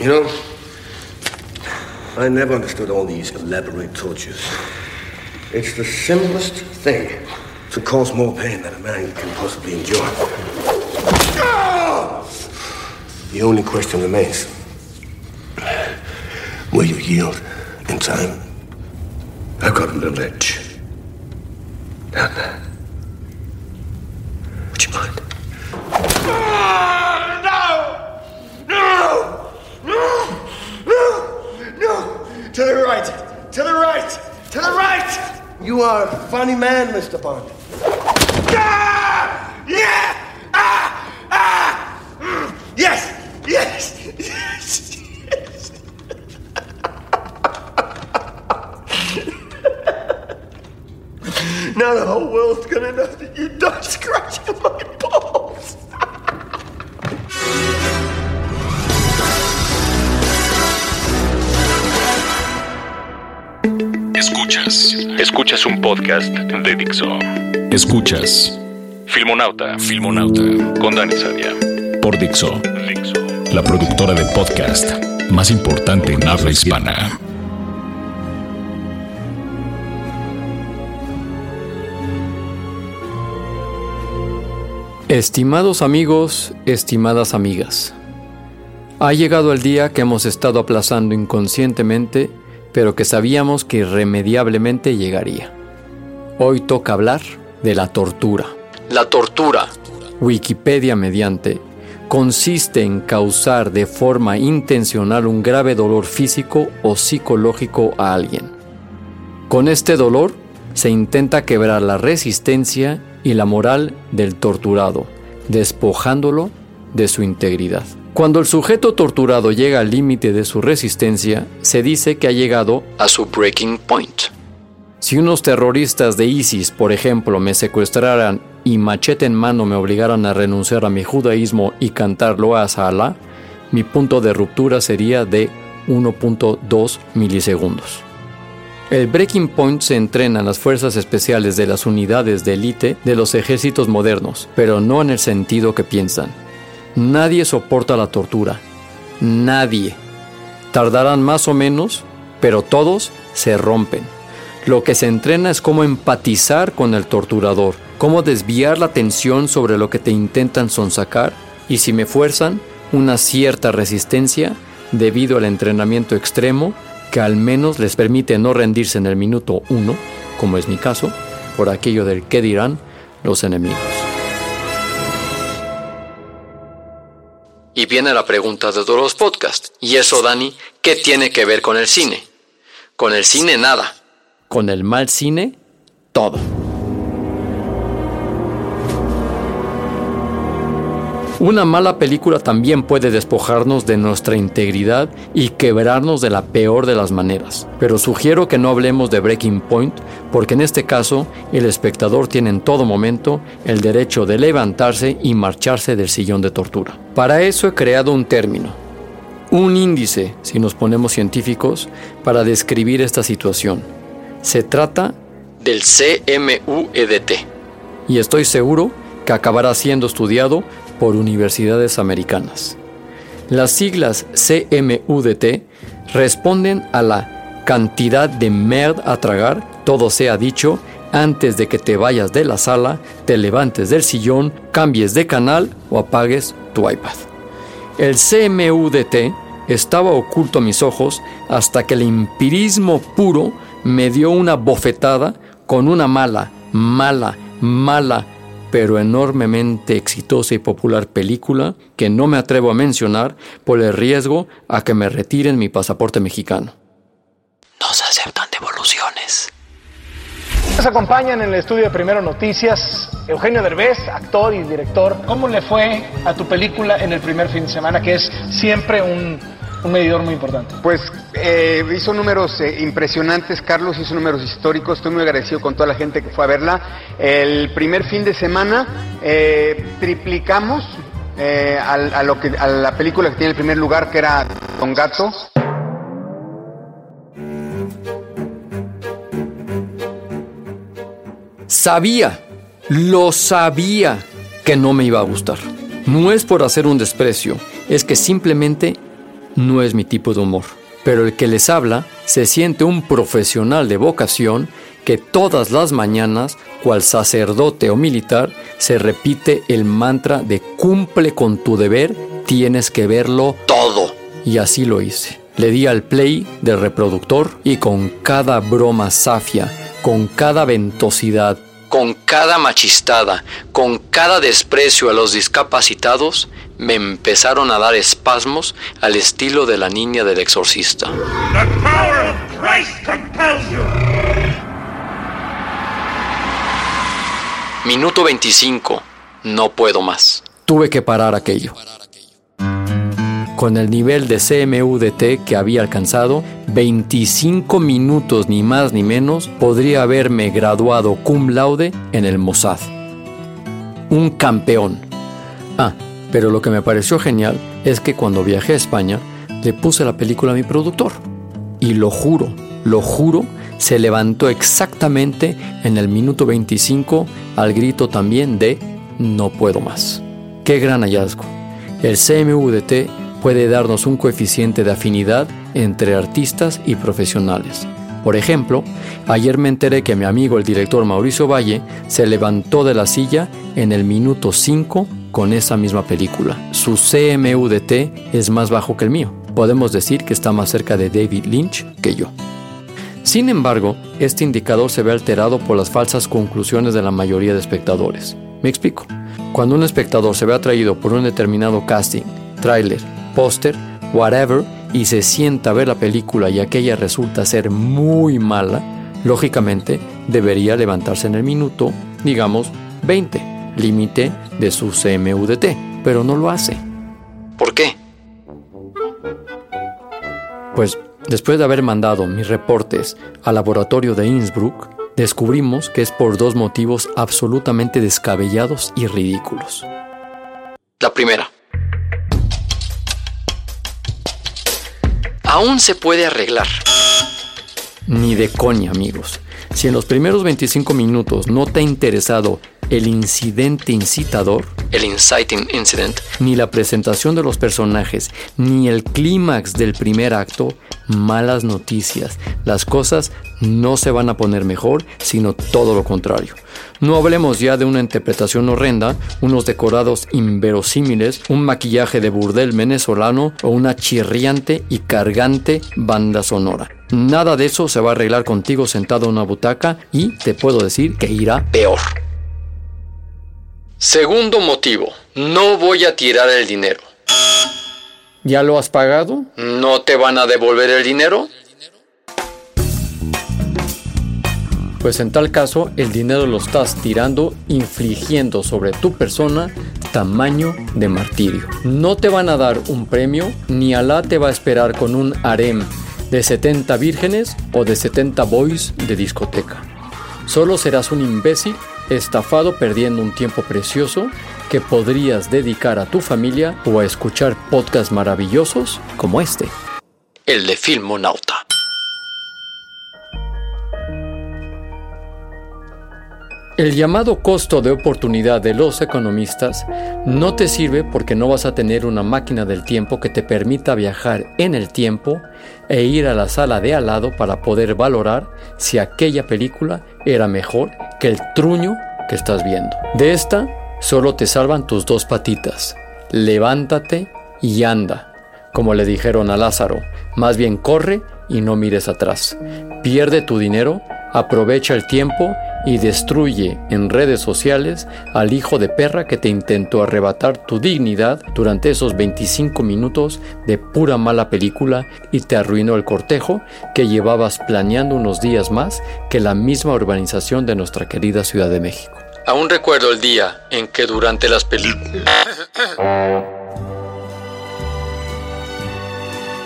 You know, I never understood all these elaborate tortures. It's the simplest thing to cause more pain than a man can possibly endure. The only question remains. Will you yield in time? I've got a little edge. Down there. To the right! To the right! To the right! You are a funny man, Mr. Bond. Escuchas. Escuchas un podcast de Dixo. Escuchas. Filmonauta. Filmonauta. Con Dani Sadia. Por Dixo. Dixo. La productora de podcast más importante en habla hispana. Estimados amigos, estimadas amigas, ha llegado el día que hemos estado aplazando inconscientemente, pero que sabíamos que irremediablemente llegaría. Hoy toca hablar de la tortura. La tortura, Wikipedia mediante, consiste en causar de forma intencional un grave dolor físico o psicológico a alguien. Con este dolor se intenta quebrar la resistencia y la moral del torturado, despojándolo de su integridad. Cuando el sujeto torturado llega al límite de su resistencia, se dice que ha llegado a su breaking point. Si unos terroristas de ISIS, por ejemplo, me secuestraran y machete en mano me obligaran a renunciar a mi judaísmo y cantar loas a Alá, mi punto de ruptura sería de 1.2 milisegundos. El breaking point se entrena en las fuerzas especiales de las unidades de élite de los ejércitos modernos, pero no en el sentido que piensan. Nadie soporta la tortura. Nadie. Tardarán más o menos, pero todos se rompen. Lo que se entrena es cómo empatizar con el torturador, cómo desviar la atención sobre lo que te intentan sonsacar y si me fuerzan, una cierta resistencia debido al entrenamiento extremo que al menos les permite no rendirse en el minuto uno, como es mi caso, por aquello del qué dirán los enemigos. Y viene la pregunta de todos los podcasts. ¿Y eso, Dani, qué tiene que ver con el cine? Con el cine nada. Con el mal cine, todo. Una mala película también puede despojarnos de nuestra integridad y quebrarnos de la peor de las maneras. Pero sugiero que no hablemos de Breaking Point porque en este caso el espectador tiene en todo momento el derecho de levantarse y marcharse del sillón de tortura. Para eso he creado un término, un índice, si nos ponemos científicos, para describir esta situación. Se trata del CMUEDT y estoy seguro que acabará siendo estudiado por universidades americanas. Las siglas CMUDT responden a la cantidad de merd a tragar, todo sea dicho, antes de que te vayas de la sala, te levantes del sillón, cambies de canal o apagues tu iPad. El CMUDT estaba oculto a mis ojos hasta que el empirismo puro me dio una bofetada con una mala, mala, mala, pero enormemente exitosa y popular película que no me atrevo a mencionar por el riesgo a que me retiren mi pasaporte mexicano. No se aceptan devoluciones. Nos acompañan en el estudio de Primero Noticias Eugenio Derbez, actor y director, ¿cómo le fue a tu película en el primer fin de semana, que es siempre un, medidor muy importante? Pues eh, hizo números eh, impresionantes, Carlos hizo números históricos, estoy muy agradecido con toda la gente que fue a verla. El primer fin de semana eh, triplicamos a, lo que, a la película que tiene el primer lugar, que era Don Gato. Sabía lo sabía que no me iba a gustar. No es por hacer un desprecio, es que simplemente no es mi tipo de humor. Pero el que les habla se siente un profesional de vocación que todas las mañanas, cual sacerdote o militar, se repite el mantra de cumple con tu deber, tienes que verlo todo. Y así lo hice. Le di al play del reproductor y con cada broma safia, con cada ventosidad, con cada machistada, con cada desprecio a los discapacitados, me empezaron a dar espasmos al estilo de la niña del exorcista. Minuto 25. No puedo más. Tuve que parar aquello. Con el nivel de CMUDT que había alcanzado, 25 minutos ni más ni menos podría haberme graduado cum laude en el Mossad. Un campeón. Ah, pero lo que me pareció genial es que cuando viajé a España le puse la película a mi productor. Y lo juro, lo juro, se levantó exactamente en el minuto 25 al grito también de no puedo más. Qué gran hallazgo. El CMUDT puede darnos un coeficiente de afinidad entre artistas y profesionales. Por ejemplo, ayer me enteré que mi amigo el director Mauricio Valle se levantó de la silla en el minuto 5 con esa misma película. Su CMUDT es más bajo que el mío. Podemos decir que está más cerca de David Lynch que yo. Sin embargo, este indicador se ve alterado por las falsas conclusiones de la mayoría de espectadores. Me explico. Cuando un espectador se ve atraído por un determinado casting, tráiler póster, whatever, y se sienta a ver la película y aquella resulta ser muy mala, lógicamente debería levantarse en el minuto, digamos, 20, límite de su CMUDT, pero no lo hace. ¿Por qué? Pues después de haber mandado mis reportes al laboratorio de Innsbruck, descubrimos que es por dos motivos absolutamente descabellados y ridículos. La primera, aún se puede arreglar. Ni de coña, amigos. Si en los primeros 25 minutos no te ha interesado el incidente incitador, el inciting incident, ni la presentación de los personajes, ni el clímax del primer acto, malas noticias. Las cosas no se van a poner mejor, sino todo lo contrario. No hablemos ya de una interpretación horrenda, unos decorados inverosímiles, un maquillaje de burdel venezolano o una chirriante y cargante banda sonora. Nada de eso se va a arreglar contigo sentado en una butaca y te puedo decir que irá peor. Segundo motivo, no voy a tirar el dinero. ¿Ya lo has pagado? ¿No te van a devolver el dinero? Pues en tal caso, el dinero lo estás tirando, infligiendo sobre tu persona tamaño de martirio. No te van a dar un premio, ni Alá te va a esperar con un harem de 70 vírgenes o de 70 boys de discoteca. Solo serás un imbécil estafado perdiendo un tiempo precioso que podrías dedicar a tu familia o a escuchar podcasts maravillosos como este, el de Filmonauta. El llamado costo de oportunidad de los economistas no te sirve porque no vas a tener una máquina del tiempo que te permita viajar en el tiempo e ir a la sala de al lado para poder valorar si aquella película era mejor que el truño que estás viendo. De esta solo te salvan tus dos patitas. Levántate y anda. Como le dijeron a Lázaro, más bien corre y no mires atrás. Pierde tu dinero, aprovecha el tiempo y destruye en redes sociales al hijo de perra que te intentó arrebatar tu dignidad durante esos 25 minutos de pura mala película y te arruinó el cortejo que llevabas planeando unos días más que la misma urbanización de nuestra querida Ciudad de México. Aún recuerdo el día en que durante las películas...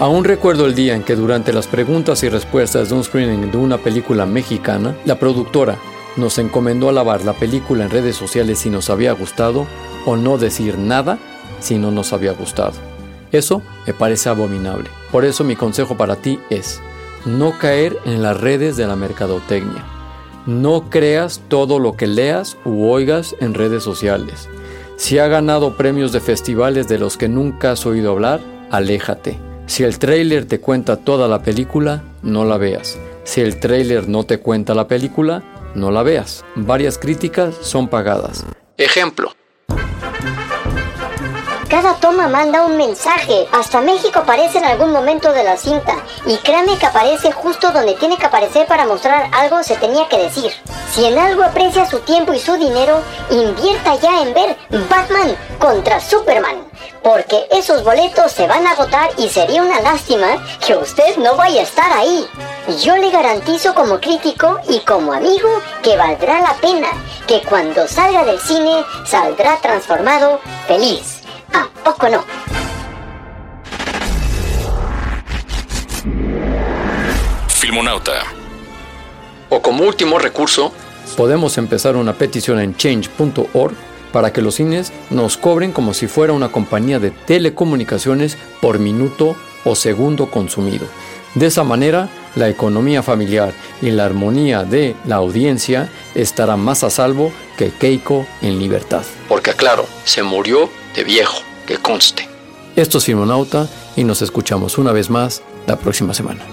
Aún recuerdo el día en que durante las preguntas y respuestas de un screening de una película mexicana, la productora nos encomendó alabar la película en redes sociales si nos había gustado o no decir nada si no nos había gustado. Eso me parece abominable. Por eso mi consejo para ti es no caer en las redes de la mercadotecnia. No creas todo lo que leas u oigas en redes sociales. Si ha ganado premios de festivales de los que nunca has oído hablar, aléjate. Si el tráiler te cuenta toda la película, no la veas. Si el tráiler no te cuenta la película, no la veas. Varias críticas son pagadas. Ejemplo. Cada toma manda un mensaje. Hasta México aparece en algún momento de la cinta. Y créame que aparece justo donde tiene que aparecer para mostrar algo se tenía que decir. Si en algo aprecia su tiempo y su dinero, invierta ya en ver Batman contra Superman porque esos boletos se van a agotar y sería una lástima que usted no vaya a estar ahí. Yo le garantizo como crítico y como amigo que valdrá la pena, que cuando salga del cine saldrá transformado feliz. ¿A poco no? Filmonauta. O como último recurso, podemos empezar una petición en change.org para que los cines nos cobren como si fuera una compañía de telecomunicaciones por minuto o segundo consumido. De esa manera, la economía familiar y la armonía de la audiencia estará más a salvo que Keiko en libertad. Porque aclaro, se murió viejo, que conste. Esto es Filmonauta y nos escuchamos una vez más la próxima semana.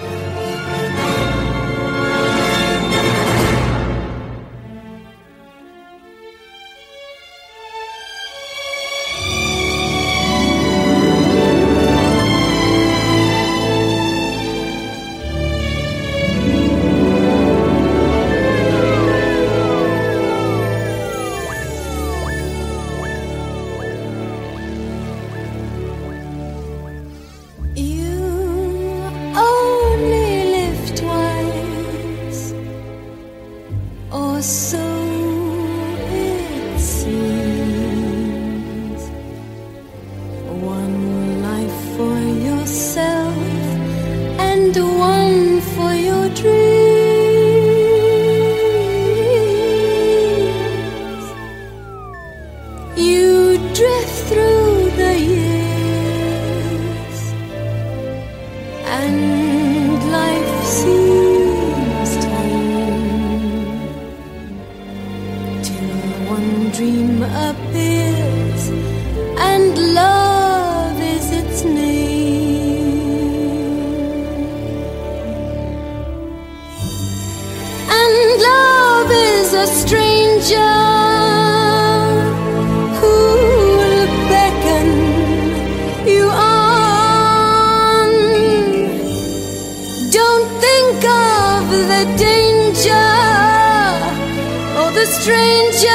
drift through stranger